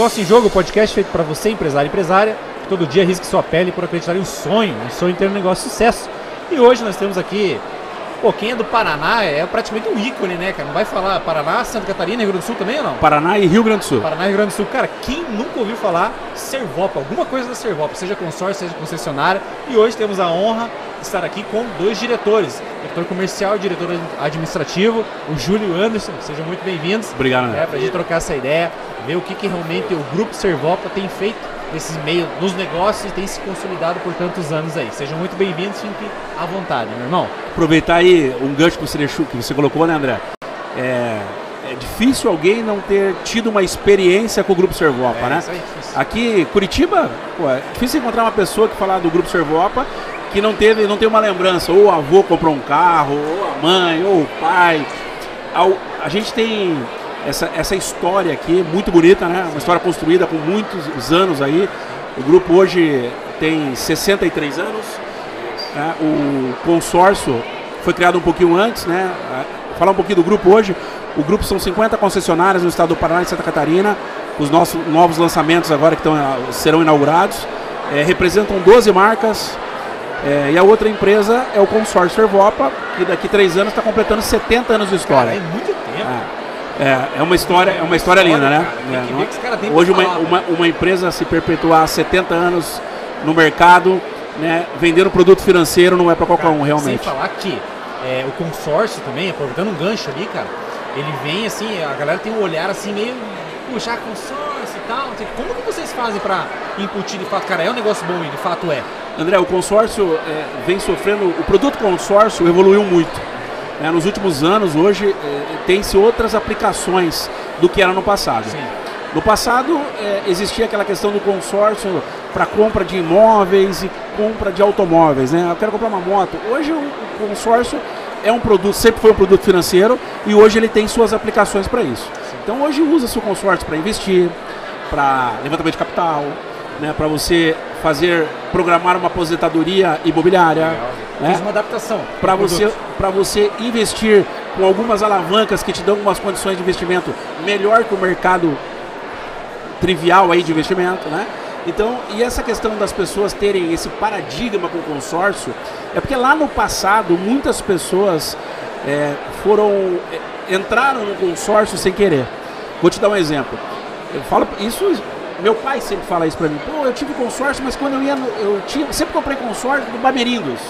Negócio em Jogo, podcast feito para você, empresário e empresária, que todo dia risque sua pele por acreditar em um sonho, um sonho em ter um negócio de sucesso. E hoje nós temos aqui, pô, quem é do Paraná é praticamente um ícone, né, cara? Não vai falar Paraná, Santa Catarina, Rio Grande do Sul também ou não? Paraná e Rio Grande do Sul. Paraná e Rio Grande do Sul. Cara, quem nunca ouviu falar Servopa, alguma coisa da Servopa, seja consórcio, seja concessionária. E hoje temos a honra de estar aqui com dois diretores, diretor comercial e diretor administrativo, o Júlio Anderson. Sejam muito bem-vindos. Obrigado, André. É, pra gente trocar essa ideia, ver o que, que realmente o Grupo Servopa tem feito nesses meios, nos negócios e tem se consolidado por tantos anos aí. Sejam muito bem-vindos, fiquem à vontade, meu irmão. Aproveitar aí um gancho que você, que você colocou, né, André? É, é difícil alguém não ter tido uma experiência com o Grupo Servopa, É, né? isso aí é difícil. Aqui, Curitiba, pô, é difícil encontrar uma pessoa que falar do Grupo Servopa que não teve, não tem uma lembrança. Ou o avô comprou um carro, ou a mãe, ou o pai. Ao- A gente tem essa, essa história aqui muito bonita, né? Uma história construída com muitos anos aí. O grupo hoje tem 63 anos. né? O consórcio foi criado um pouquinho antes, né? Ah, Falar um pouquinho do grupo hoje. O grupo são 50 concessionárias no estado do Paraná e Santa Catarina. Os nossos novos lançamentos agora que estão, ah, serão inaugurados. Eh, representam 12 marcas. Eh, e a outra empresa é o consórcio Servopa, que daqui a três anos está completando 70 anos de Cara, história. é muito tempo. É, é, é uma história, é uma história linda, né? É, que não é? Hoje uma, uma, uma empresa se perpetuar 70 anos no mercado, né, vendendo produto financeiro não é para qualquer Cara, um realmente. Sem falar que é, o consórcio também, aproveitando um gancho ali, cara, ele vem assim, a galera tem um olhar assim meio, puxa, consórcio e tal. Como que vocês fazem pra incutir de fato? Cara, é um negócio bom e de fato é. André, o consórcio é, vem sofrendo, o produto consórcio evoluiu muito. Né? nos últimos anos, hoje, é, tem-se outras aplicações do que era no passado. Sim. No passado é, existia aquela questão do consórcio para compra de imóveis e compra de automóveis, né? Eu quero comprar uma moto. Hoje o, consórcio é um produto, sempre foi um produto financeiro e hoje ele tem suas aplicações para isso. Então hoje usa-se o consórcio para investir, para levantamento de capital, né? Para você fazer programar uma aposentadoria imobiliária, né? Fiz uma adaptação. para você, você investir com algumas alavancas que te dão algumas condições de investimento melhor que o mercado trivial aí de investimento, né? Então, e essa questão das pessoas terem esse paradigma com o consórcio, é porque lá no passado muitas pessoas é, foram é, entraram no consórcio sem querer. Vou te dar um exemplo. Eu falo isso, meu pai sempre fala isso pra mim. Pô, eu tive consórcio, mas quando eu ia, no, eu tinha, sempre comprei consórcio do Bamerindos.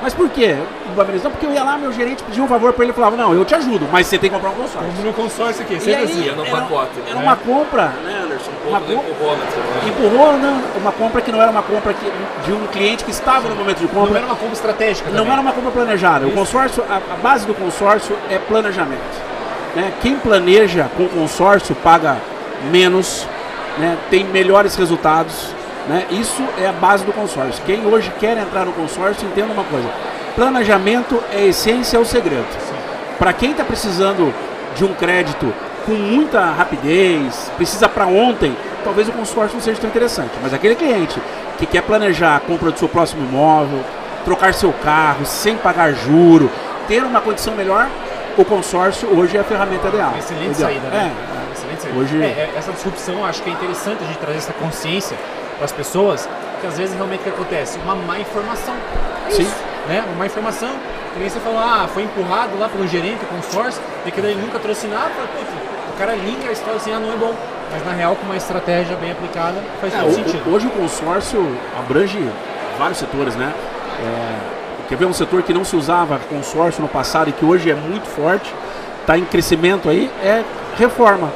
Mas por quê? Do Bamerindos? Não, porque eu ia lá, meu gerente pedia um favor pra ele e falava, não, eu te ajudo, mas você tem que comprar um consórcio. Como no consórcio aqui, sempre aí, assim. no era, pacote, era né? uma compra, né, Anderson? Uma compra, empurrou, né? você empurrou, não, uma compra que não era uma compra que, de um cliente que estava no momento de Não compra. era uma compra estratégica Não também. era uma compra planejada. O Isso. consórcio, a, a base do consórcio é planejamento. né? Quem planeja com consórcio paga menos, né? tem melhores resultados. Né? Isso é a base do consórcio. Quem hoje quer entrar no consórcio, entenda uma coisa: planejamento é a essência, é o segredo. Para quem está precisando de um crédito com muita rapidez, precisa para ontem, talvez o consórcio não seja tão interessante. Mas aquele cliente que quer planejar a compra do seu próximo imóvel, trocar seu carro sem pagar juro, ter uma condição melhor, o consórcio hoje é a ferramenta ideal. Excelente saída, né? É, Hoje- É, é, essa disrupção, acho que é interessante a gente trazer essa consciência para as pessoas, que às vezes realmente o que acontece? Uma má informação. É Sim. Isso, né? Uma má informação. Que nem você falou, ah, foi empurrado lá pelo gerente, o consórcio, e que ele nunca trouxe nada, putz, o cara linka a história assim, ah, não é bom. Mas na real, com uma estratégia bem aplicada, faz É, todo o- sentido. hoje o consórcio abrange vários setores, né? É, quer ver um setor que não se usava consórcio no passado e que hoje é muito forte, está em crescimento aí, é reforma.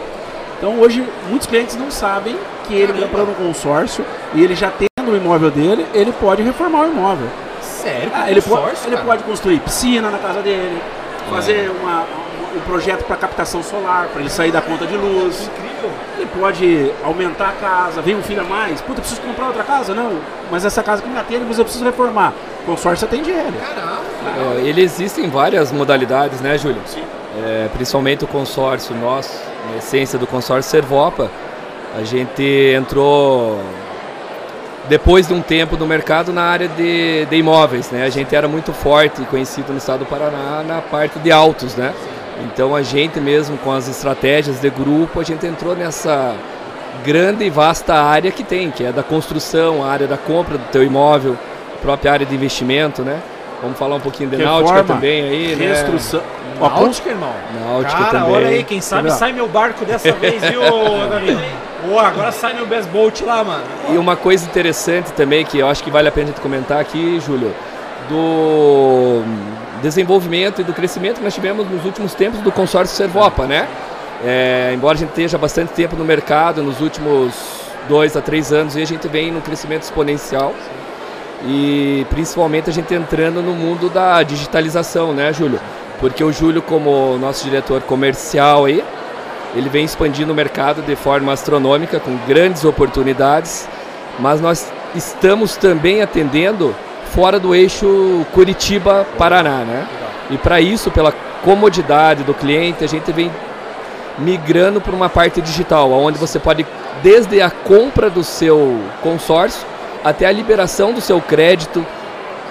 Então hoje muitos clientes não sabem que ele Caramba. comprando um consórcio e ele já tendo o imóvel dele, ele pode reformar o imóvel. Sério? Ah, ele, pode, ele pode construir piscina na casa dele, fazer uma- um projeto para captação solar, para ele sair da conta de luz. Incrível. Ele pode aumentar a casa, vem um filho a mais. Puta, eu preciso comprar outra casa? Não, mas essa casa que me atende, mas eu preciso reformar. Consórcio atende ele. Caramba. É, ele existe em várias modalidades, né, Júlio? Sim. É, principalmente o consórcio nosso, na essência do consórcio Servopa, a gente entrou depois de um tempo no mercado na área de, de imóveis, né? A gente era muito forte e conhecido no estado do Paraná na parte de autos, né? Então a gente mesmo com as estratégias de grupo, a gente entrou nessa grande e vasta área que tem, que é da construção, a área da compra do teu imóvel, a própria área de investimento, né? Vamos falar um pouquinho de Reforma, náutica também aí, né? Restrução. Náutica, irmão. Náutica Cara, também. olha aí, quem sabe sai meu barco dessa vez, viu? Pô, agora sai meu best boat lá, mano. E uma coisa interessante também, que eu acho que vale a pena a gente comentar aqui, Júlio, do desenvolvimento e do crescimento que nós tivemos nos últimos tempos do consórcio Servopa, né? É, embora a gente esteja bastante tempo no mercado, nos últimos dois a três anos, e a gente vem num crescimento exponencial. E principalmente a gente entrando no mundo da digitalização, né, Júlio? Porque o Júlio, como nosso diretor comercial aí, ele vem expandindo o mercado de forma astronômica, com grandes oportunidades, mas nós estamos também atendendo fora do eixo Curitiba-Paraná, né? E para isso, pela comodidade do cliente, a gente vem migrando para uma parte digital, onde você pode, desde a compra do seu consórcio até a liberação do seu crédito,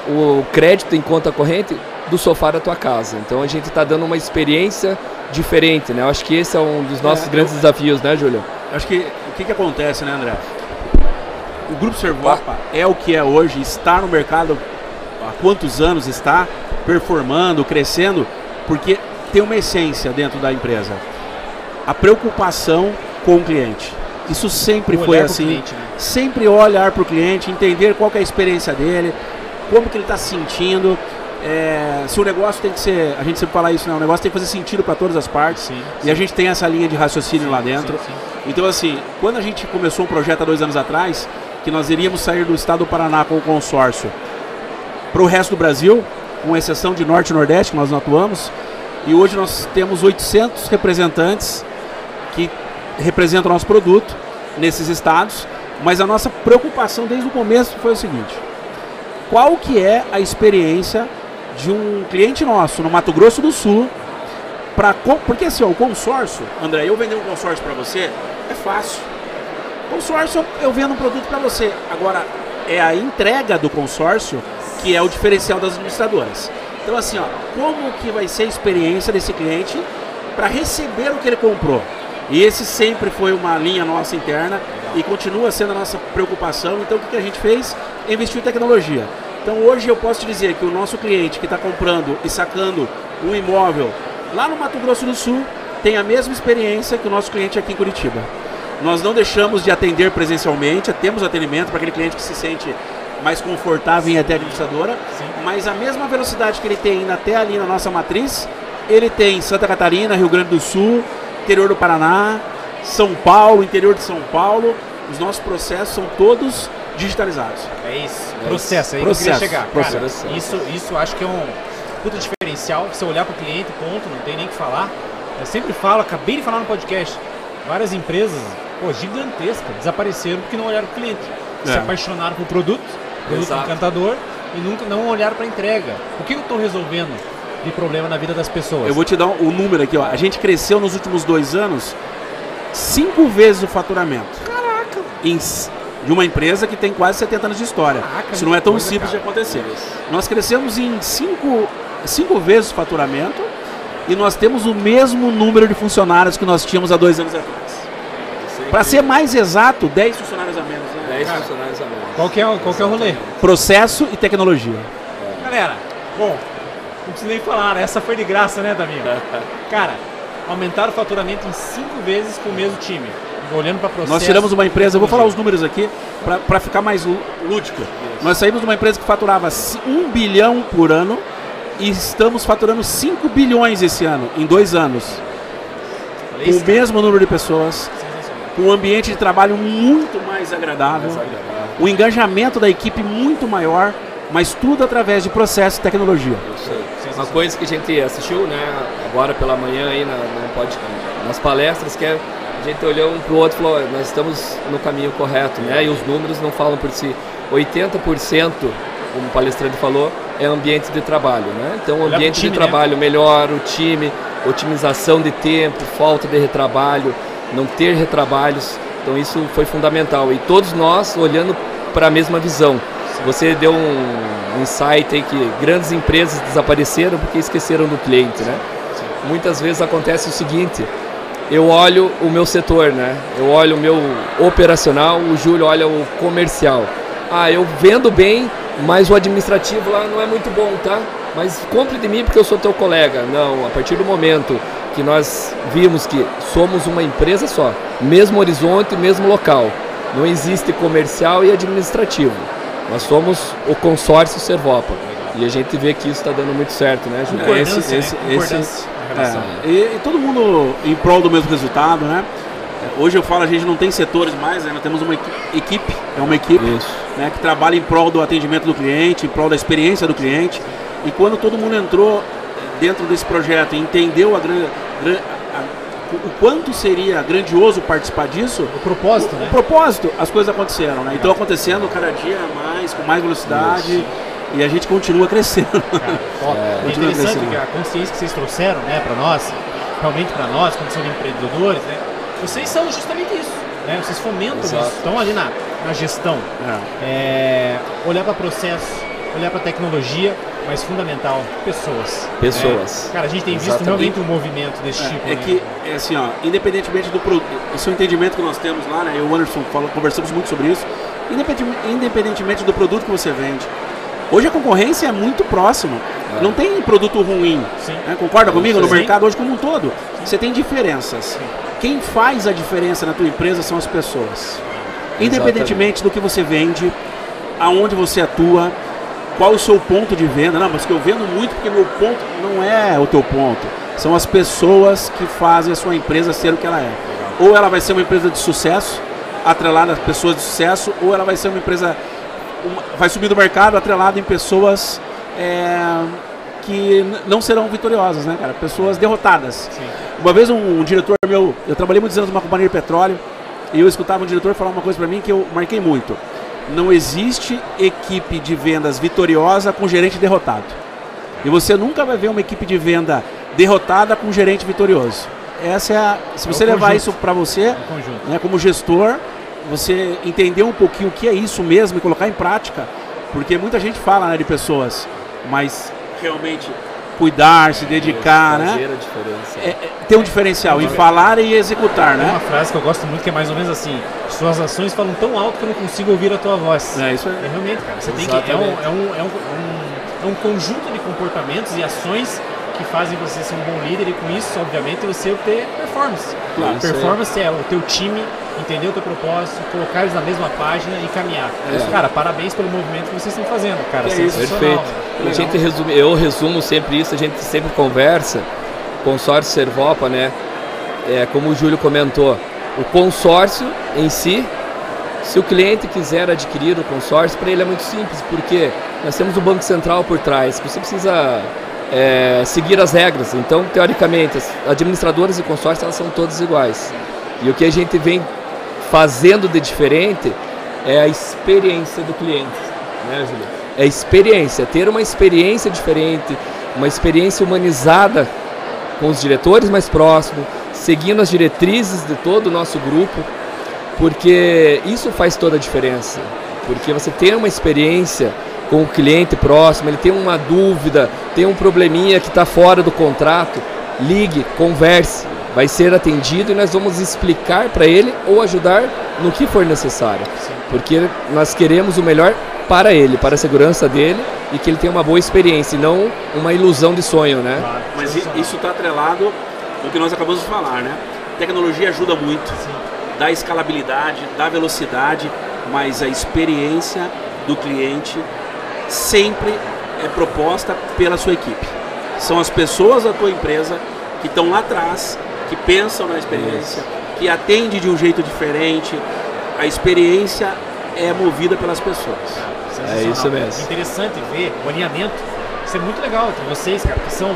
o crédito em conta corrente do sofá da tua casa. Então a gente está dando uma experiência diferente, né? Eu acho que esse é um dos nossos É, grandes desafios, né, Júlio? Acho que o que, que acontece, né, André? O Grupo Servopa é o que é hoje, está no mercado há quantos anos está performando, crescendo, porque tem uma essência dentro da empresa. A preocupação com o cliente. Isso sempre O foi assim. cliente, né? Sempre olhar para o cliente, entender qual que é a experiência dele, como que ele está se sentindo. é, se o negócio tem que ser, a gente sempre fala isso, né? O negócio tem que fazer sentido para todas as partes. Sim, E a gente tem essa linha de raciocínio lá dentro. sim, sim. Então, assim, quando a gente começou um projeto há dois anos atrás, que nós iríamos sair do estado do Paraná com o consórcio para o resto do Brasil, com exceção de Norte e Nordeste, que nós não atuamos, e hoje nós temos 800 representantes que representam o nosso produto nesses estados, mas a nossa preocupação desde o começo foi o seguinte: qual que é a experiência de um cliente nosso no Mato Grosso do Sul para porque assim, ó, o consórcio, André, eu vender um consórcio para você é fácil. Consórcio eu vendo um produto para você. Agora é a entrega do consórcio que é o diferencial das administradoras. Então assim, ó, como que vai ser a experiência desse cliente para receber o que ele comprou? E esse sempre foi uma linha nossa interna e continua sendo a nossa preocupação. Então o que que a gente fez? Investiu em tecnologia. Então hoje eu posso te dizer que o nosso cliente que está comprando e sacando um imóvel lá no Mato Grosso do Sul tem a mesma experiência que o nosso cliente aqui em Curitiba. Nós não deixamos de atender presencialmente, temos atendimento para aquele cliente que se sente mais confortável em até a administradora, mas a mesma velocidade que ele tem até ali na nossa matriz, ele tem em Santa Catarina, Rio Grande do Sul, interior do Paraná, São Paulo, interior de São Paulo. Os nossos processos são todos digitalizados. É isso. É processo, aí Processo, que eu queria chegar. Cara, processo. isso, isso acho que é um puta diferencial. Você olhar pro cliente, ponto, não tem nem o que falar. Eu sempre falo, acabei de falar no podcast, várias empresas, pô, gigantescas, desapareceram porque não olharam pro cliente. Se É. apaixonaram por produto, produto Exato. encantador, e nunca não olharam pra entrega. O que eu tô resolvendo de problema na vida das pessoas? Eu vou te dar o número aqui, ó. A gente cresceu nos últimos dois anos cinco vezes o faturamento. Caraca! Em de uma empresa que tem quase 70 anos de história. Caraca, Isso não é tão coisa, simples cara. de acontecer. Nós crescemos em cinco, cinco vezes o faturamento e nós temos o mesmo número de funcionários que nós tínhamos há dois anos atrás. Para ser mais exato, 10 funcionários a menos. Né? 10 Cara, funcionários a menos. Qual que, é, o- qual que é o rolê? Processo e tecnologia. Galera, bom, não preciso nem falar, né? essa foi de graça, né, Daminho? Cara, aumentaram o faturamento em cinco vezes com o mesmo time. Olhando para processo. Nós tiramos uma empresa, eu vou falar os números aqui para ficar mais lú- lúdico. Nós saímos de uma empresa que faturava 1 bilhão por ano e estamos faturando 5 bilhões esse ano, em dois anos. Olha Com isso, o cara. mesmo número de pessoas, com um ambiente de trabalho muito mais agradável, o engajamento da equipe muito maior, mas tudo através de processo e tecnologia. Uma coisa que a gente assistiu, né, agora pela manhã aí na, pod- nas palestras, que é a gente olhou um pro outro e falou, "Ó, nós estamos no caminho correto, né? E os números não falam por si. 80%, como o palestrante falou, é ambiente de trabalho, né? Então, o pro ambiente time, de né? trabalho melhor, o time, otimização de tempo, falta de retrabalho, não ter retrabalhos. Então, isso foi fundamental. E todos nós olhando para a mesma visão. Você deu um, insight aí que grandes empresas desapareceram porque esqueceram do cliente, né? Muitas vezes acontece o seguinte, eu olho o meu setor, né? Eu olho o meu operacional, o Júlio olha o comercial. Ah, eu vendo bem, mas o administrativo lá não é muito bom, tá? Mas compre de mim porque eu sou teu colega. Não, a partir do momento que nós vimos que somos uma empresa só, mesmo horizonte, mesmo local. Não existe comercial e administrativo. Nós somos o consórcio Servopa. E a gente vê que isso está dando muito certo, né, Júlio? É, esse, esse, esse, esse é, e, e, todo mundo em prol do mesmo resultado, né? Hoje eu falo, a gente não tem setores mais, né? nós temos uma equipe, é uma equipe né, que trabalha em prol do atendimento do cliente, em prol da experiência do cliente. E quando todo mundo entrou dentro desse projeto e entendeu a, a, o quanto seria grandioso participar disso. O propósito, o, né? O propósito, as coisas aconteceram, né? Então acontecendo cada dia mais, com mais velocidade. Isso. E a gente continua crescendo. Cara, é, é interessante crescendo. que a consciência que vocês trouxeram, né, para nós, realmente para nós, como são empreendedores, né, vocês são justamente isso. Né? Vocês fomentam Exato. isso, estão ali na, na gestão. É. É, olhar para processo, olhar para tecnologia, mas fundamental, pessoas. Pessoas. É. Cara, a gente tem Exatamente. visto realmente um movimento desse é, tipo. É né? que, é assim, ó, independentemente do produto, esse é o entendimento que nós temos lá, né? Eu e o Anderson fala, conversamos muito sobre isso. Independentemente do produto que você vende. Hoje a concorrência é muito próxima. É. Não tem produto ruim. Né? Concorda comigo? No mercado hoje como um todo. Você tem diferenças. Sim. Quem faz a diferença na tua empresa são as pessoas. Independentemente Exatamente. do que você vende, aonde você atua, qual o seu ponto de venda. Não, mas que eu vendo muito porque meu ponto não é o teu ponto. São as pessoas que fazem a sua empresa ser o que ela é. Ou ela vai ser uma empresa de sucesso, atrelada a pessoas de sucesso, ou ela vai ser uma empresa. Uma, vai subir do mercado atrelada em pessoas é, que não serão vitoriosas, né, cara? Pessoas derrotadas. Sim. Uma vez um, um, diretor meu, eu trabalhei muitos anos numa companhia de petróleo, e eu escutava um diretor falar uma coisa para mim que eu marquei muito não existe equipe de vendas vitoriosa com gerente derrotado. E você nunca vai ver uma equipe de venda derrotada com gerente vitorioso. Essa é a, se é você levar conjunto. isso para você, é né, como gestor, você entender um pouquinho o que é isso mesmo e colocar em prática, porque muita gente fala né, de pessoas, mas realmente cuidar, se dedicar, né? É, é, tem um diferencial em falar e executar, né? Tem uma frase que eu gosto muito que é mais ou menos assim: suas ações falam tão alto que eu não consigo ouvir a tua voz. É isso aí. É, realmente, cara. Você tem que é um, é um, é um, é um conjunto de comportamentos e ações que fazem você ser um bom líder e com isso, obviamente, você ter performance. Claro, performance é. é o teu time entender o teu propósito, colocar eles na mesma página e caminhar. É. Cara, parabéns pelo movimento que vocês estão fazendo, cara. É Perfeito. A gente resume, eu resumo sempre isso, a gente sempre conversa, consórcio Servopa, né? É, como o Júlio comentou, o consórcio em si, se o cliente quiser adquirir o consórcio, para ele é muito simples, porque nós temos o Banco Central por trás, você precisa é, seguir as regras. Então, teoricamente, as administradoras e consórcios elas são todas iguais. E o que a gente vem fazendo de diferente é a experiência do cliente, né, Júlio? É a experiência, ter uma experiência diferente, uma experiência humanizada com os diretores mais próximos, seguindo as diretrizes de todo o nosso grupo, porque isso faz toda a diferença. Porque você tem uma experiência com o cliente próximo, ele tem uma dúvida, tem um probleminha que está fora do contrato, ligue, converse, vai ser atendido e nós vamos explicar para ele ou ajudar no que for necessário. Sim. Porque nós queremos o melhor para ele, para a segurança dele e que ele tenha uma boa experiência e não uma ilusão de sonho, né? Claro. Mas isso está atrelado no que nós acabamos de falar, né? tecnologia ajuda muito, Sim. dá escalabilidade, dá velocidade, mas a experiência do cliente sempre é proposta pela sua equipe. São as pessoas da tua empresa que estão lá atrás que pensam na experiência, que atende de um jeito diferente. A experiência é movida pelas pessoas. É isso mesmo. Interessante ver o alinhamento. Isso é muito legal entre vocês, cara, que são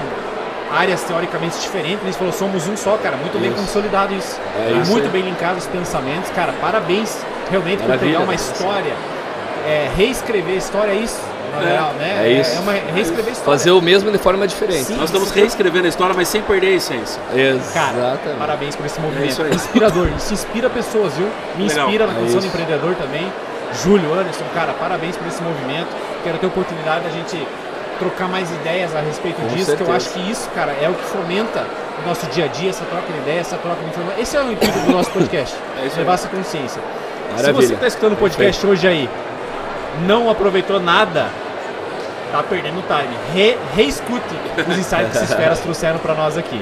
áreas teoricamente diferentes. A gente falou, somos um só, cara. Muito isso. bem consolidado isso. É isso muito bem linkado os pensamentos. Cara, parabéns realmente Maravilha, por pegar uma história, é, reescrever a história, é isso é, real, né? É isso. É uma reescrever a história. Fazer o mesmo de forma diferente. Sim, Nós estamos reescrevendo a história, mas sem perder a essência. Exatamente. Cara, parabéns por esse movimento. É isso aí. Inspirador. Isso inspira pessoas, viu? Me Legal. inspira na condição é de empreendedor também. Júlio, Anderson, cara, parabéns por esse movimento. Quero ter a oportunidade da gente trocar mais ideias a respeito Com disso, que eu certeza. acho que isso, cara, é o que fomenta o nosso dia a dia, essa troca de ideias, essa troca de informação. Esse é o intuito do nosso podcast, É levar essa consciência. Se Maravilha. você está escutando o podcast hoje aí, não aproveitou nada, tá perdendo time. Re, reescute os insights que esses feras trouxeram para nós aqui.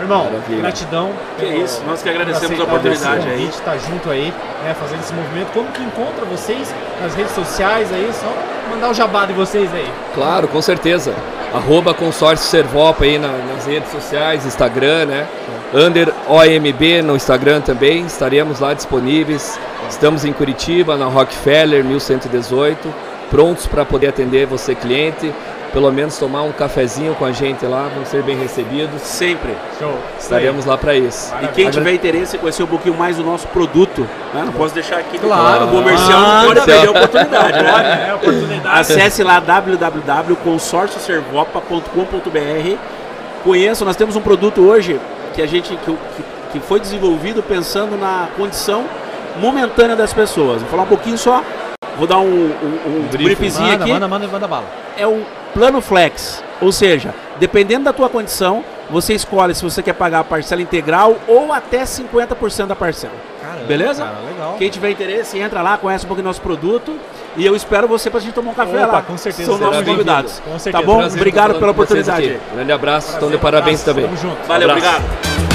Irmão, Maravilha. gratidão. Que pelo- isso, nós que agradecemos a oportunidade aí. convite, estar junto aí, né, fazendo esse movimento. Como que encontra vocês nas redes sociais aí? Só mandar o jabá de vocês aí. Claro, com certeza. Arroba consórcio Servopa aí na- nas redes sociais, Instagram, né? Under OMB no Instagram também, estaremos lá disponíveis. Estamos em Curitiba, na Rockefeller 1118, prontos para poder atender você cliente. Pelo menos tomar um cafezinho com a gente lá, vamos ser bem recebidos. Sempre. Show. Estaremos lá para isso. E quem Agra- tiver interesse em conhecer um pouquinho mais do nosso produto, né? não posso deixar aqui Claro. o comercial, Ah, não pode então. perder a oportunidade. né? É, oportunidade. Acesse lá www.consórcioservopa.com.br. Conheçam, nós temos um produto hoje que a gente que, que, que foi desenvolvido pensando na condição momentânea das pessoas. Vou falar um pouquinho só, vou dar um, um, um briefzinho Manda, aqui. manda, manda, manda bala. É um plano flex, ou seja, dependendo da tua condição, você escolhe se você quer pagar a parcela integral ou até 50% da parcela. Caramba, Beleza? Cara, legal. Quem tiver interesse, entra lá, conhece um pouquinho do nosso produto. E eu espero você pra gente tomar um café Opa, lá. com certeza, São nossos convidados. Com certeza. Tá bom? Prazer Obrigado pela oportunidade. Grande abraço, estão de parabéns Abraço, também. Tamo junto. Valeu, Abraço. obrigado.